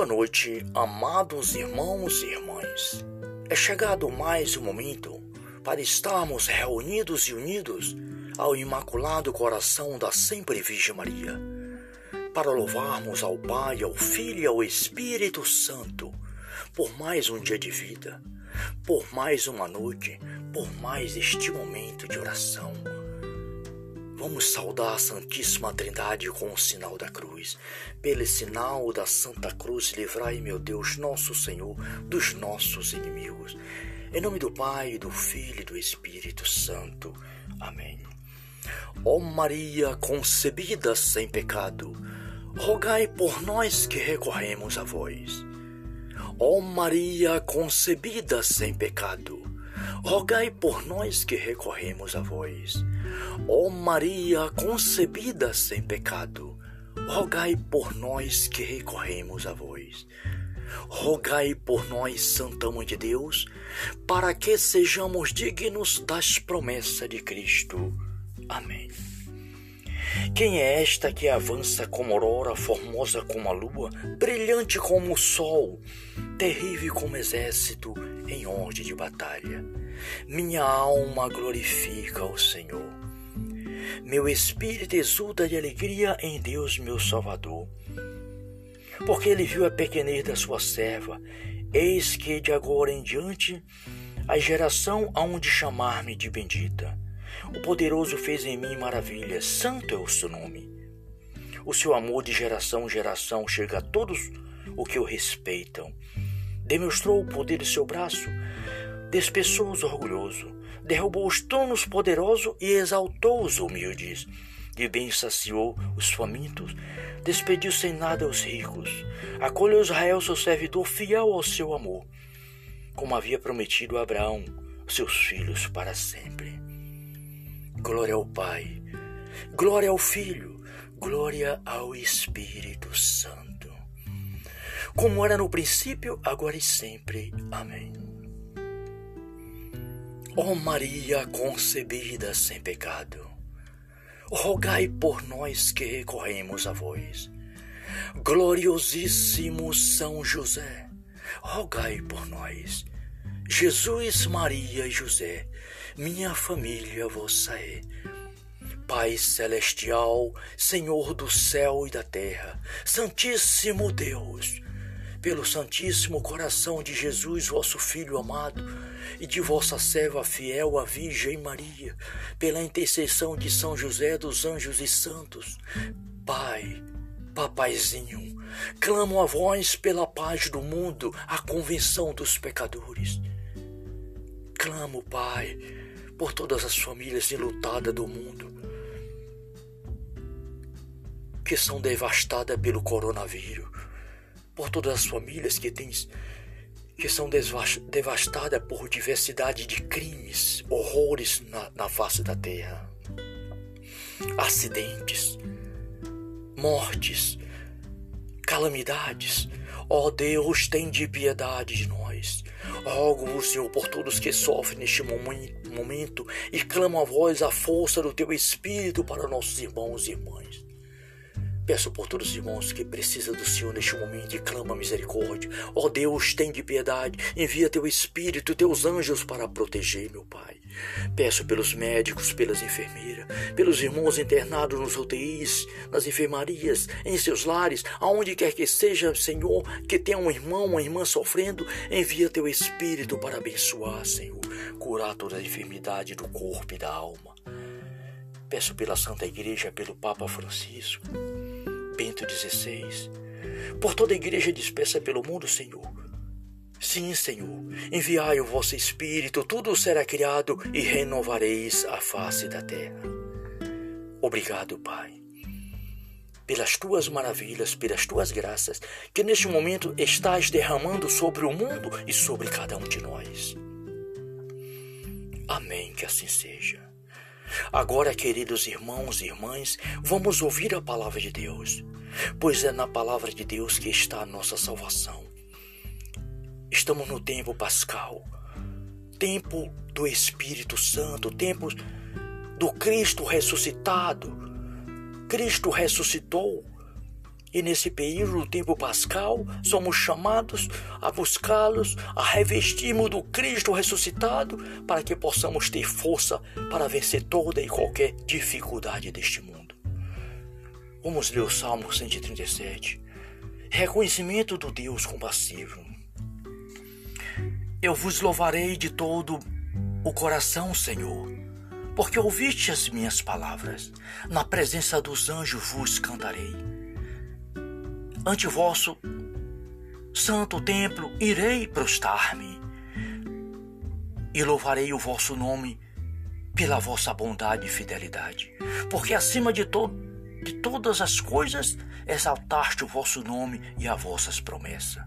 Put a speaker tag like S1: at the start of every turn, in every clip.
S1: Boa noite, amados irmãos e irmãs. É chegado mais um momento para estarmos reunidos e unidos ao Imaculado Coração da Sempre Virgem Maria, para louvarmos ao Pai, ao Filho e ao Espírito Santo por mais um dia de vida, por mais uma noite, por mais este momento de oração Vamos saudar a Santíssima Trindade com o sinal da cruz. Pelo sinal da Santa Cruz, livrai, meu Deus, nosso Senhor, dos nossos inimigos. Em nome do Pai, do Filho e do Espírito Santo. Amém. Ó Maria concebida sem pecado, rogai por nós que recorremos a vós. Ó Maria concebida sem pecado, rogai por nós que recorremos a vós. Ó Maria concebida sem pecado, rogai por nós que recorremos a vós. Rogai por nós, Santa Mãe de Deus, para que sejamos dignos das promessas de Cristo. Amém. Quem é esta que avança como aurora, formosa como a lua, brilhante como o sol, terrível como exército em ordem de batalha? Minha alma glorifica o Senhor. Meu espírito exulta de alegria em Deus, meu Salvador. Porque ele viu a pequenez da sua serva. Eis que de agora em diante a geração há de chamar-me de bendita. O poderoso fez em mim maravilhas, santo é o seu nome. O seu amor de geração em geração chega a todos o que o respeitam. Demonstrou o poder de seu braço, despeçou os orgulhosos, derrubou os tronos poderosos e exaltou os humildes. De bem saciou os famintos, despediu sem nada os ricos, acolheu Israel, seu servidor, fiel ao seu amor, como havia prometido a Abraão, seus filhos para sempre. Glória ao Pai, glória ao Filho, glória ao Espírito Santo, como era no princípio, agora e sempre. Amém. Ó Maria concebida sem pecado, rogai por nós que recorremos a vós. Gloriosíssimo São José, rogai por nós. Jesus, Maria e José, minha família vossa é. Pai celestial, Senhor do céu e da terra, Santíssimo Deus, pelo Santíssimo Coração de Jesus, vosso Filho amado, e de vossa serva fiel, a Virgem Maria, pela intercessão de São José dos anjos e santos, Pai, Papaizinho, clamo a vós pela paz do mundo, a convenção dos pecadores. Clamo, Pai, por todas as famílias enlutadas do mundo, que são devastadas pelo coronavírus por todas as famílias que, têm, que são devastadas por diversidade de crimes, horrores na, na face da terra, acidentes, mortes, calamidades. Ó oh Deus, tem de piedade de nós. Rogo-vos, Senhor, por todos que sofrem neste momento e clamam a vós a força do teu Espírito para nossos irmãos e irmãs. Peço por todos os irmãos que precisam do Senhor neste momento e clama misericórdia. Ó oh Deus, tem de piedade, envia teu Espírito, teus anjos para proteger, meu Pai. Peço pelos médicos, pelas enfermeiras, pelos irmãos internados nos UTIs, nas enfermarias, em seus lares, aonde quer que seja, Senhor, que tenha um irmão, uma irmã sofrendo, envia teu Espírito para abençoar, Senhor, curar toda a enfermidade do corpo e da alma. Peço pela Santa Igreja, pelo Papa Francisco Bento XVI, por toda a igreja dispersa pelo mundo, Senhor. Sim, Senhor, enviai o vosso Espírito, tudo será criado e renovareis a face da terra. Obrigado, Pai, pelas tuas maravilhas, pelas tuas graças, que neste momento estás derramando sobre o mundo e sobre cada um de nós. Amém, que assim seja. Agora, queridos irmãos e irmãs, vamos ouvir a palavra de Deus, pois é na palavra de Deus que está a nossa salvação. Estamos no tempo pascal, tempo do Espírito Santo, tempo do Cristo ressuscitado. Cristo ressuscitou E nesse período do tempo pascal, somos chamados a buscá-los, a revestirmos do Cristo ressuscitado, para que possamos ter força para vencer toda e qualquer dificuldade deste mundo. Vamos ler o Salmo 137. Reconhecimento do Deus compassivo. Eu vos louvarei de todo o coração, Senhor, porque ouviste as minhas palavras. Na presença dos anjos vos cantarei ante vosso santo templo irei prostar-me e louvarei o vosso nome pela vossa bondade e fidelidade, porque acima de, to de todas as coisas exaltaste o vosso nome e as vossas promessas.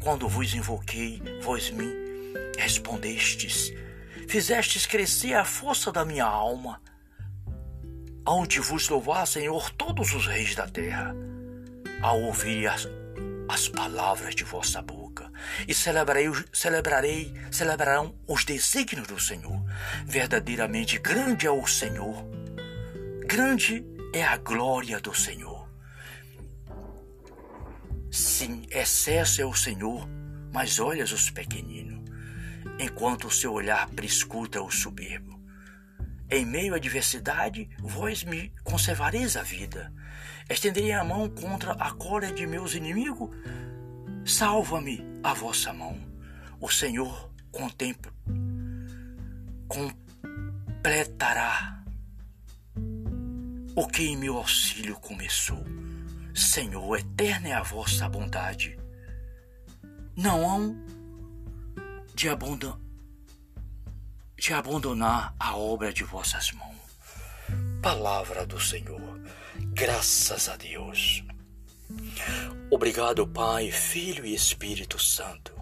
S1: Quando vos invoquei, vós me respondestes, fizestes crescer a força da minha alma, aonde vos louvar, Senhor, todos os reis da terra ao ouvir as, as palavras de vossa boca e celebrarei, celebrarei, celebrarão os desígnios do Senhor. Verdadeiramente grande é o Senhor, grande é a glória do Senhor. Sim, excesso é o Senhor, mas olhas os pequeninos, enquanto o seu olhar prescuta o soberbo. Em meio à adversidade, vós me conservareis a vida. Estenderei a mão contra a cólera de meus inimigos. Salva-me a vossa mão. O Senhor contempla, completará o que em meu auxílio começou. Senhor, eterna é a vossa bondade. Não hão de, abandon... de abandonar a obra de vossas mãos. Palavra do Senhor. Graças a Deus. Obrigado, Pai, Filho e Espírito Santo,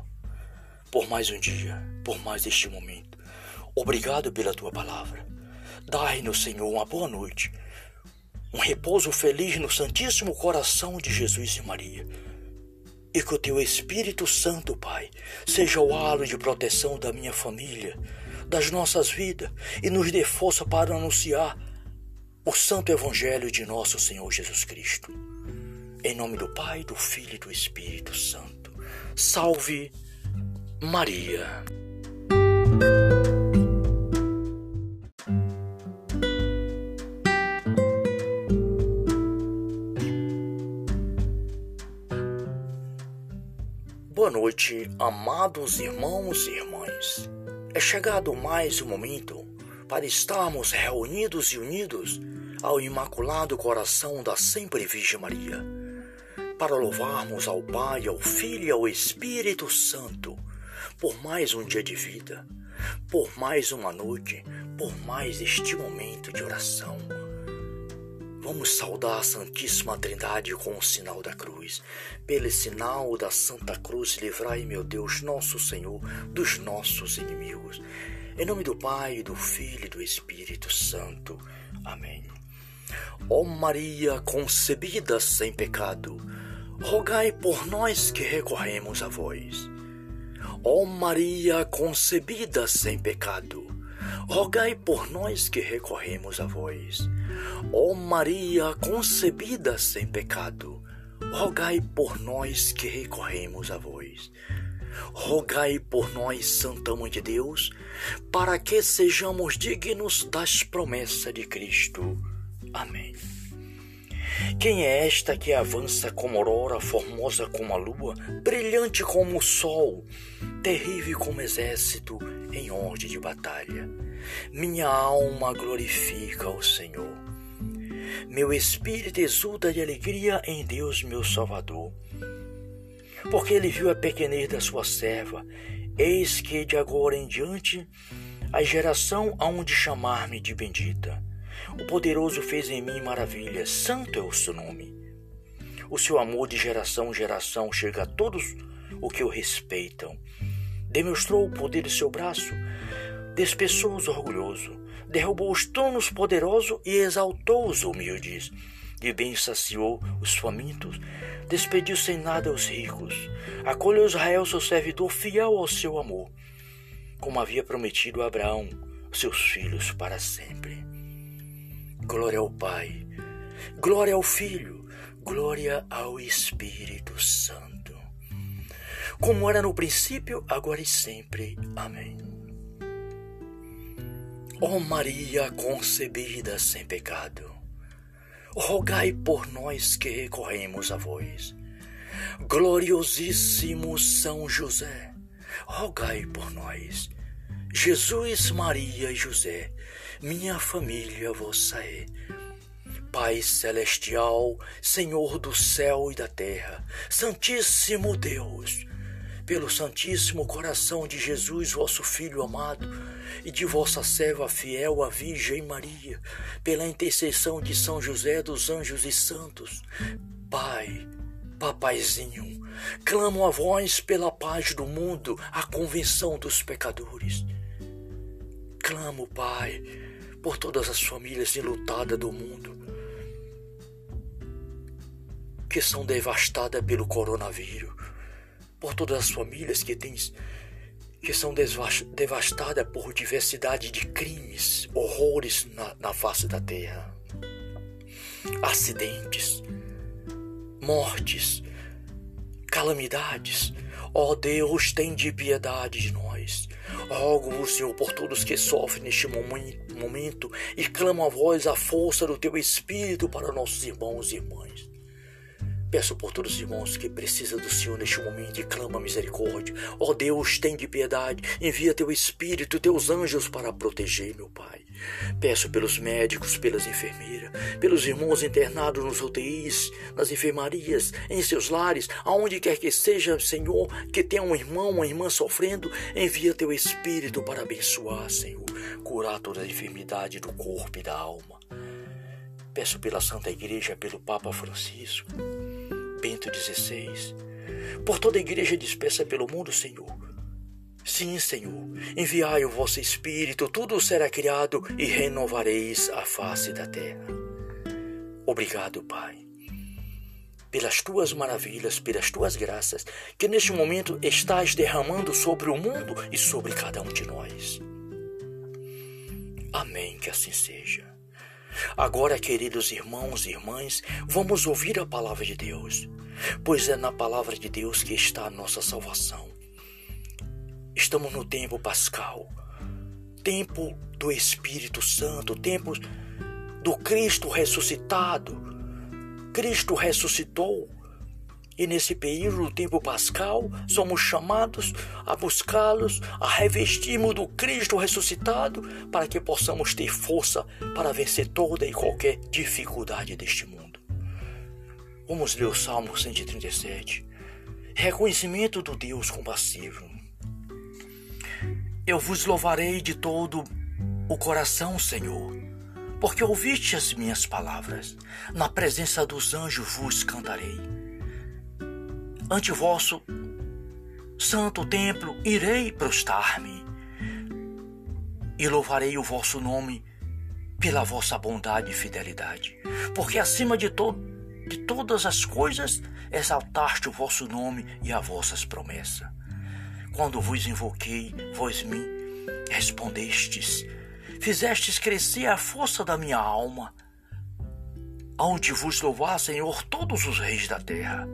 S1: por mais um dia, por mais este momento. Obrigado pela tua palavra. Dai-nos, Senhor, uma boa noite, um repouso feliz no Santíssimo Coração de Jesus e Maria. E que o teu Espírito Santo, Pai, seja o halo de proteção da minha família, das nossas vidas e nos dê força para anunciar o Santo Evangelho de nosso Senhor Jesus Cristo. Em nome do Pai, do Filho e do Espírito Santo. Salve Maria. Noite, amados irmãos e irmãs. É chegado mais um momento para estarmos reunidos e unidos ao Imaculado Coração da Sempre Virgem Maria, para louvarmos ao Pai, ao Filho e ao Espírito Santo por mais um dia de vida, por mais uma noite, por mais este momento de oração. Vamos saudar a Santíssima Trindade com o sinal da cruz. Pelo sinal da Santa Cruz, livrai, meu Deus, nosso Senhor, dos nossos inimigos. Em nome do Pai, do Filho e do Espírito Santo. Amém. Ó Maria concebida sem pecado, rogai por nós que recorremos a vós. Ó Maria concebida sem pecado, rogai por nós que recorremos a vós. Ó Maria concebida sem pecado, rogai por nós que recorremos a vós rogai por nós, Santa Mãe de Deus, para que sejamos dignos das promessas de Cristo. Amém. Quem é esta que avança como aurora, formosa como a lua, brilhante como o sol, terrível como exército em ordem de batalha? Minha alma glorifica o Senhor. Meu espírito exulta de alegria em Deus, meu Salvador porque ele viu a pequenez da sua serva. Eis que de agora em diante a geração há de chamar-me de bendita. O poderoso fez em mim maravilhas, santo é o seu nome. O seu amor de geração em geração chega a todos o que o respeitam. Demonstrou o poder do seu braço, despeçou os orgulhosos, derrubou os tronos poderosos e exaltou os humildes. De bem saciou os famintos, despediu sem nada os ricos, acolheu Israel, seu servidor, fiel ao seu amor, como havia prometido a Abraão, seus filhos para sempre. Glória ao Pai, glória ao Filho, glória ao Espírito Santo, como era no princípio, agora e sempre. Amém. Ó Maria concebida sem pecado, rogai por nós que recorremos a vós. Gloriosíssimo São José, rogai por nós. Jesus, Maria e José, minha família vossa é. Pai celestial, Senhor do céu e da terra, Santíssimo Deus, pelo Santíssimo Coração de Jesus, vosso Filho amado, e de vossa serva fiel, a Virgem Maria, pela intercessão de São José dos anjos e santos, Pai, Papaizinho, clamo a vós pela paz do mundo, a convenção dos pecadores. Clamo, Pai, por todas as famílias enlutadas do mundo, que são devastadas pelo coronavírus, por todas as famílias que têm que são devastadas por diversidade de crimes, horrores na, na face da terra, acidentes, mortes, calamidades. Ó oh Deus, tem de piedade de nós. Rogo, Senhor, por todos que sofrem neste momento e clamam a voz a força do Teu Espírito para nossos irmãos e irmãs. Peço por todos os irmãos que precisam do Senhor neste momento e clama misericórdia. Ó oh Deus, tem de piedade, envia teu Espírito, teus anjos para proteger, meu Pai. Peço pelos médicos, pelas enfermeiras, pelos irmãos internados nos UTIs, nas enfermarias, em seus lares, aonde quer que seja, Senhor, que tenha um irmão, uma irmã sofrendo, envia teu Espírito para abençoar, Senhor, curar toda a enfermidade do corpo e da alma. Peço pela Santa Igreja, pelo Papa Francisco Bento XVI, por toda a igreja dispersa pelo mundo, Senhor. Sim, Senhor, enviai o vosso Espírito, tudo será criado e renovareis a face da terra. Obrigado, Pai, pelas tuas maravilhas, pelas tuas graças, que neste momento estás derramando sobre o mundo e sobre cada um de nós. Amém, que assim seja. Agora, queridos irmãos e irmãs, vamos ouvir a palavra de Deus, pois é na palavra de Deus que está a nossa salvação. Estamos no tempo pascal, tempo do Espírito Santo, tempo do Cristo ressuscitado. Cristo ressuscitou e nesse período do tempo pascal, somos chamados a buscá-los, a revestirmos do Cristo ressuscitado, para que possamos ter força para vencer toda e qualquer dificuldade deste mundo. Vamos ler o Salmo 137. Reconhecimento do Deus compassivo. Eu vos louvarei de todo o coração, Senhor, porque ouviste as minhas palavras. Na presença dos anjos vos cantarei ante vosso santo templo irei prostar-me e louvarei o vosso nome pela vossa bondade e fidelidade, porque acima de, to de todas as coisas exaltaste o vosso nome e as vossas promessas. Quando vos invoquei, vós me respondestes, fizestes crescer a força da minha alma. Onde vos louvar, Senhor, todos os reis da terra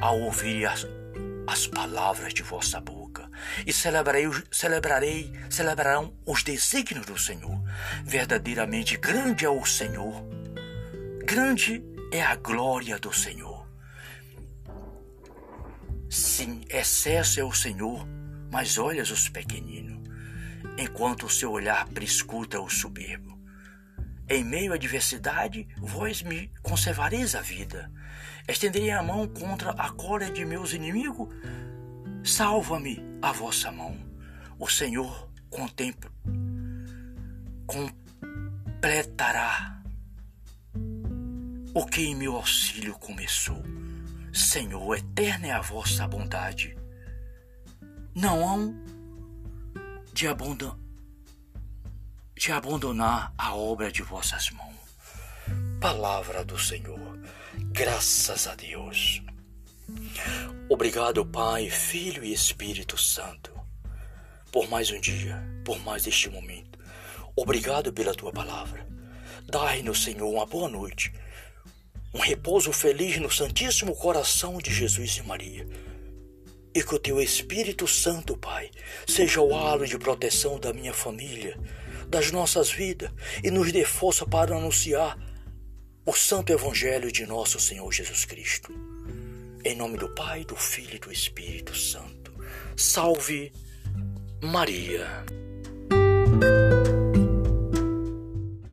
S1: ao ouvir as, as palavras de vossa boca, e celebrarei, celebrarei, celebrarão os desígnios do Senhor. Verdadeiramente grande é o Senhor, grande é a glória do Senhor. Sim, excesso é o Senhor, mas olhas os pequeninos, enquanto o seu olhar prescuta o soberbo. Em meio à adversidade, vós me conservareis a vida. Estenderei a mão contra a cólera de meus inimigos. Salva-me a vossa mão. O Senhor contempla, completará o que em meu auxílio começou. Senhor, eterna é a vossa bondade. Não hão de, de abandonar a obra de vossas mãos. Palavra do Senhor. Graças a Deus. Obrigado, Pai, Filho e Espírito Santo, por mais um dia, por mais este momento. Obrigado pela tua palavra. Dai-nos, Senhor, uma boa noite, um repouso feliz no Santíssimo Coração de Jesus e Maria. E que o teu Espírito Santo, Pai, seja o halo de proteção da minha família, das nossas vidas e nos dê força para anunciar o Santo Evangelho de nosso Senhor Jesus Cristo. Em nome do Pai, do Filho e do Espírito Santo. Salve Maria.